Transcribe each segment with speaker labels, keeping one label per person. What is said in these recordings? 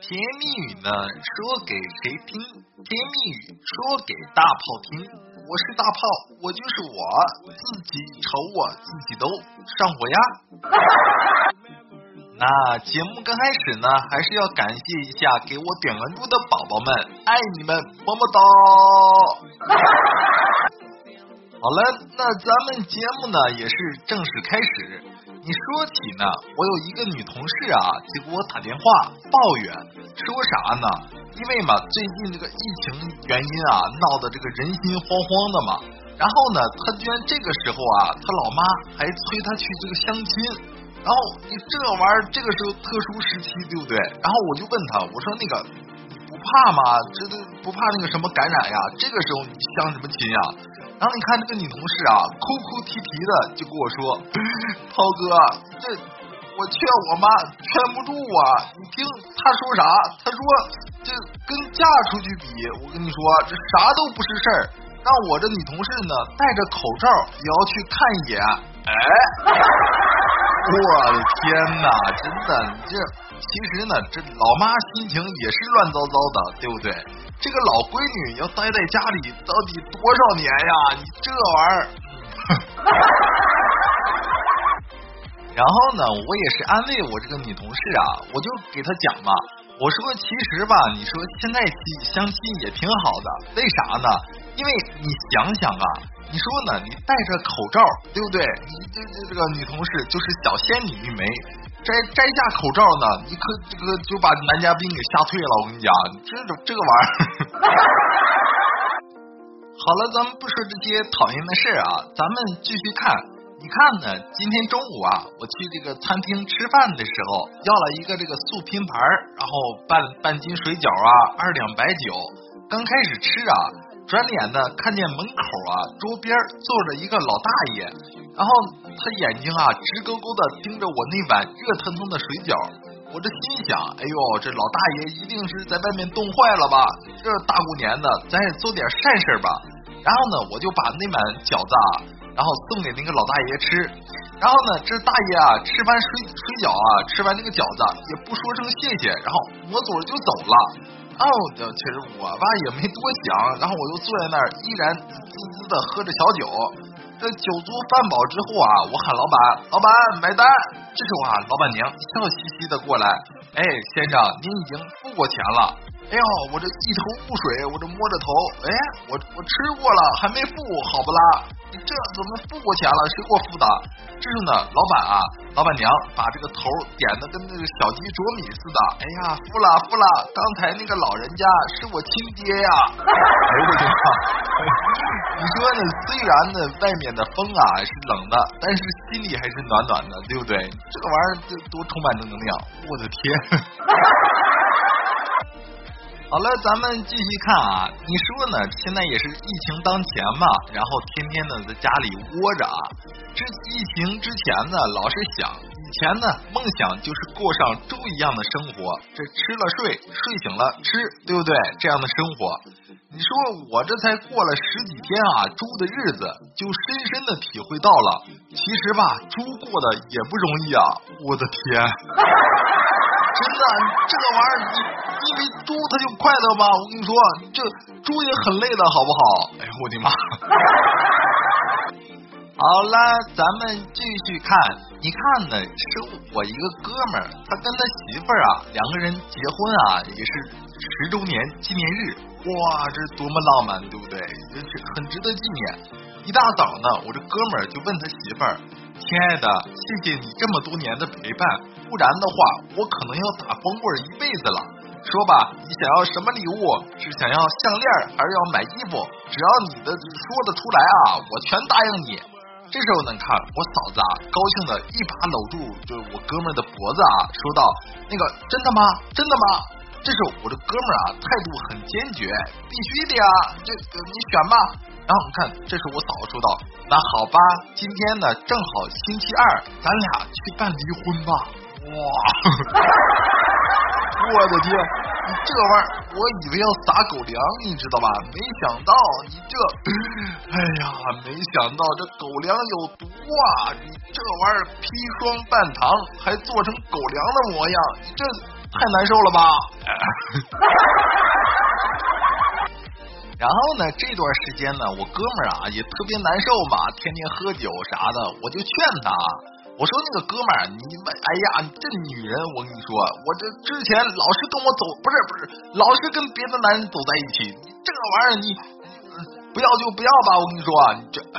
Speaker 1: 甜言蜜语呢，说给谁听？甜言蜜语说给大炮听。我是大炮，我就是我，自己瞅我自己都上火呀。那节目刚开始呢，还是要感谢一下给我点关注的宝宝们，爱你们，么么哒。好了，那咱们节目呢也是正式开始。你说起呢，我有一个女同事啊，就给我打电话抱怨，说啥呢？因为嘛，最近这个疫情原因啊，闹得这个人心惶惶的嘛。然后呢，她居然这个时候啊，她老妈还催她去这个相亲。然后你这玩意儿，这个时候特殊时期，对不对？然后我就问她，我说那个不怕吗？这都不怕那个什么感染呀？这个时候你相什么亲呀？然后你看这个女同事啊，哭哭啼啼的就跟我说：“涛哥，这我劝我妈劝不住啊！你听她说啥？她说这跟嫁出去比，我跟你说这啥都不是事儿。让我这女同事呢戴着口罩也要去看一眼。哎，我的天哪！真的，这其实呢，这老妈心情也是乱糟糟的，对不对？”这个老闺女要待在家里到底多少年呀？你这玩意儿。然后呢，我也是安慰我这个女同事啊，我就给她讲嘛，我说其实吧，你说现在相亲也挺好的，为啥呢？因为你想想啊，你说呢，你戴着口罩，对不对？你这这这个女同事就是小仙女一枚。摘摘下口罩呢，你可这个就把男嘉宾给吓退了。我跟你讲，这这个玩意儿。好了，咱们不说这些讨厌的事啊，咱们继续看。你看呢，今天中午啊，我去这个餐厅吃饭的时候，要了一个这个素拼盘，然后半半斤水饺啊，二两白酒。刚开始吃啊，转脸呢，看见门口啊，桌边坐着一个老大爷。然后他眼睛啊直勾勾的盯着我那碗热腾腾的水饺，我这心想，哎呦，这老大爷一定是在外面冻坏了吧？这大过年的，咱也做点善事吧。然后呢，我就把那碗饺子啊，然后送给那个老大爷吃。然后呢，这大爷啊吃完水水饺啊，吃完那个饺子也不说声谢谢，然后抹嘴就走了。哦，其实我吧也没多想，然后我就坐在那儿，依然滋滋的喝着小酒。这酒足饭饱之后啊，我喊老板，老板买单。这时候啊，老板娘笑嘻嘻的过来，哎，先生，您已经付过钱了。哎呦，我这一头雾水，我这摸着头，哎，我我吃过了，还没付，好不啦？你这怎么付过钱了？谁给我付的？这时候呢，老板啊，老板娘把这个头点的跟那个小鸡啄米似的。哎呀，付了付了，刚才那个老人家是我亲爹呀！哎呦我的妈！你说呢？虽然呢，外面的风啊是冷的，但是心里还是暖暖的，对不对？这个玩意儿多充满正能量！我的天！好了，咱们继续看啊。你说呢？现在也是疫情当前嘛，然后天天的在家里窝着啊。这疫情之前呢，老是想以前呢，梦想就是过上猪一样的生活，这吃了睡，睡醒了吃，对不对？这样的生活，你说我这才过了十几天啊，猪的日子就深深的体会到了，其实吧，猪过的也不容易啊。我的天！真的，这个玩意儿，你因为猪它就快乐吗？我跟你说，这猪也很累的，好不好？哎呦我的妈！好了，咱们继续看。你看呢，是我一个哥们儿，他跟他媳妇儿啊，两个人结婚啊，也是十周年纪念日。哇，这是多么浪漫，对不对？这是很值得纪念。一大早呢，我这哥们儿就问他媳妇儿：“亲爱的，谢谢你这么多年的陪伴。”不然的话，我可能要打光棍一辈子了。说吧，你想要什么礼物？是想要项链，还是要买衣服？只要你的说得出来啊，我全答应你。这时候呢，看我嫂子啊，高兴的一把搂住就是我哥们的脖子啊，说道：“那个真的吗？真的吗？”这时候我的哥们啊，态度很坚决，必须的呀，这你选吧。然后你看，这是我嫂子说道：“那好吧，今天呢正好星期二，咱俩去办离婚吧。”哇！我的天，你这玩意儿，我以为要撒狗粮，你知道吧？没想到你这，哎呀，没想到这狗粮有毒啊！你这玩意儿砒霜半糖，还做成狗粮的模样，你这太难受了吧？然后呢，这段时间呢，我哥们儿啊也特别难受嘛，天天喝酒啥的，我就劝他，我说那个哥们儿，你哎呀，这女人，我跟你说，我这之前老是跟我走，不是不是，老是跟别的男人走在一起，这个玩意儿你不要就不要吧，我跟你说，你这嗯。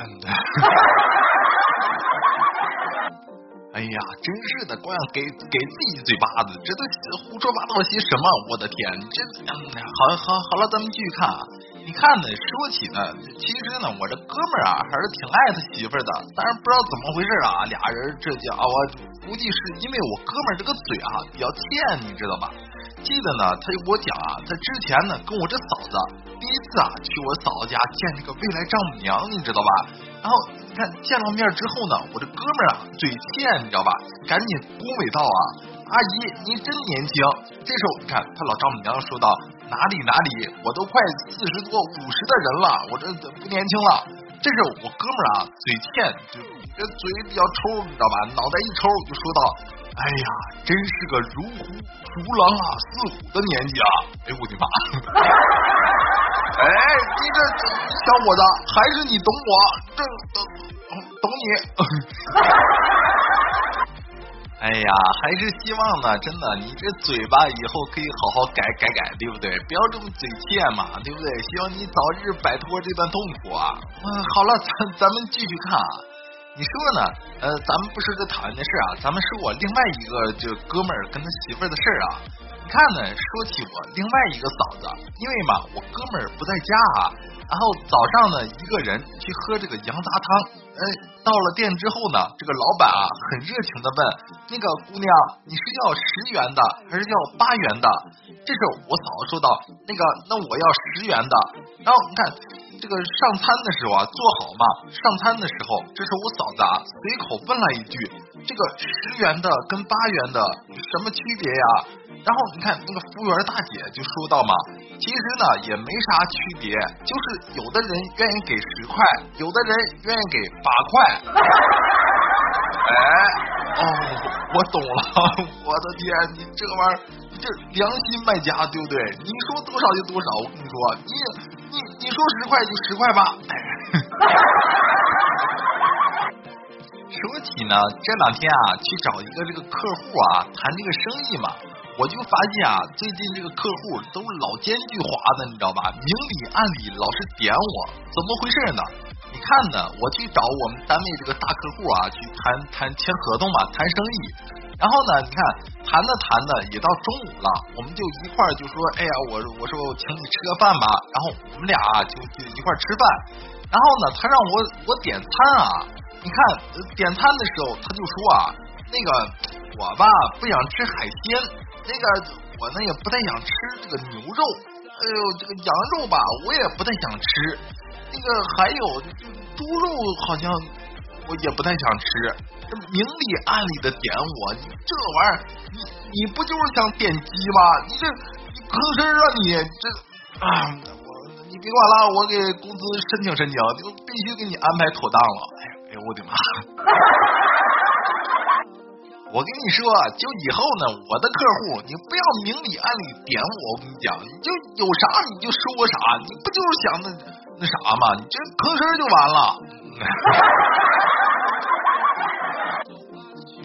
Speaker 1: 哎呀，真是的，光给给自己嘴巴子，这都胡说八道些什么？我的天，这，好好好了，咱们继续看啊。你看呢，说起呢，其实呢，我这哥们儿啊，还是挺爱他媳妇儿的，但是不知道怎么回事啊，俩人这家伙估计是因为我哥们儿这个嘴啊比较欠，你知道吧？记得呢，他就给我讲啊，他之前呢跟我这嫂子第一次啊去我嫂子家见这个未来丈母娘，你知道吧？然后你看见了面之后呢，我这哥们儿啊嘴欠，你知道吧？赶紧恭维道啊，阿姨您真年轻。这时候你看他老丈母娘说道，哪里哪里，我都快四十多五十的人了，我这不年轻了。这是我哥们儿啊嘴欠，就这嘴比较抽，你知道吧？脑袋一抽就说道，哎呀，真是个如虎如狼啊似虎的年纪啊！哎我的妈！哎，你这小伙子，还是你懂我，这懂懂你。哎呀，还是希望呢，真的，你这嘴巴以后可以好好改改改，对不对？不要这么嘴欠嘛，对不对？希望你早日摆脱这段痛苦啊！嗯，好了，咱咱们继续看啊。你说呢？呃，咱们不是这讨厌的事啊，咱们说我另外一个就哥们儿跟他媳妇儿的事儿啊。你看呢，说起我另外一个嫂子，因为嘛，我哥们儿不在家啊，然后早上呢一个人去喝这个羊杂汤。哎，到了店之后呢，这个老板啊很热情的问那个姑娘，你是要十元的还是要八元的？这时候我嫂子说道，那个那我要十元的。然后你看这个上餐的时候啊，做好嘛，上餐的时候，这时候我嫂子啊随口问了一句，这个十元的跟八元的什么区别呀？然后你看那个服务员大姐就说到嘛，其实呢也没啥区别，就是有的人愿意给十块，有的人愿意给八块。哎，哦，我懂了，我的天，你这个玩意儿，这良心卖家对不对？你说多少就多少，我跟你说，你你你说十块就十块吧。说起呢，这两天啊去找一个这个客户啊谈这个生意嘛。我就发现啊，最近这个客户都是老奸巨猾的，你知道吧？明里暗里老是点我，怎么回事呢？你看呢，我去找我们单位这个大客户啊，去谈谈签合同嘛，谈生意。然后呢，你看谈着谈着也到中午了，我们就一块儿就说，哎呀，我我说我请你吃个饭吧。然后我们俩就就一块儿吃饭。然后呢，他让我我点餐啊，你看点餐的时候他就说啊，那个我吧不想吃海鲜。那个我呢也不太想吃这个牛肉，哎呦这个羊肉吧我也不太想吃，那个还有猪肉好像我也不太想吃，明里暗里的点我，这玩意儿你你不就是想点鸡吗？你这你吭声啊你这啊我你别管了，我给公司申请申请，就必须给你安排妥当了。哎呦我的妈！我跟你说，就以后呢，我的客户你不要明里暗里点我，我跟你讲，你就有啥你就说啥，你不就是想那那啥吗？你就吭声就完了。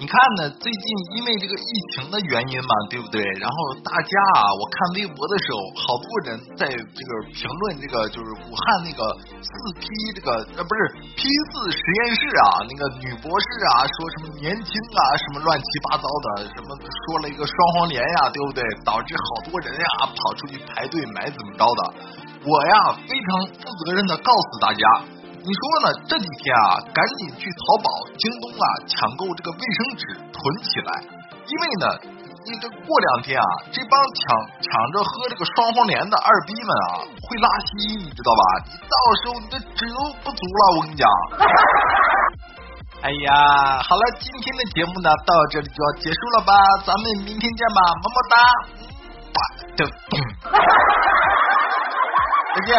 Speaker 1: 你看呢？最近因为这个疫情的原因嘛，对不对？然后大家啊，我看微博的时候，好多人在这个评论这个，就是武汉那个四 P 这个呃不是 P 四实验室啊，那个女博士啊，说什么年轻啊，什么乱七八糟的，什么说了一个双黄连呀，对不对？导致好多人呀跑出去排队买怎么着的？我呀非常负责任的告诉大家。你说呢？这几天啊，赶紧去淘宝、京东啊抢购这个卫生纸囤起来，因为呢，你这过两天啊，这帮抢抢着喝这个双黄连的二逼们啊，会拉稀，你知道吧？你到时候你的纸都不足了，我跟你讲。哎呀，好了，今天的节目呢到这里就要结束了吧？咱们明天见吧，么么哒，再见。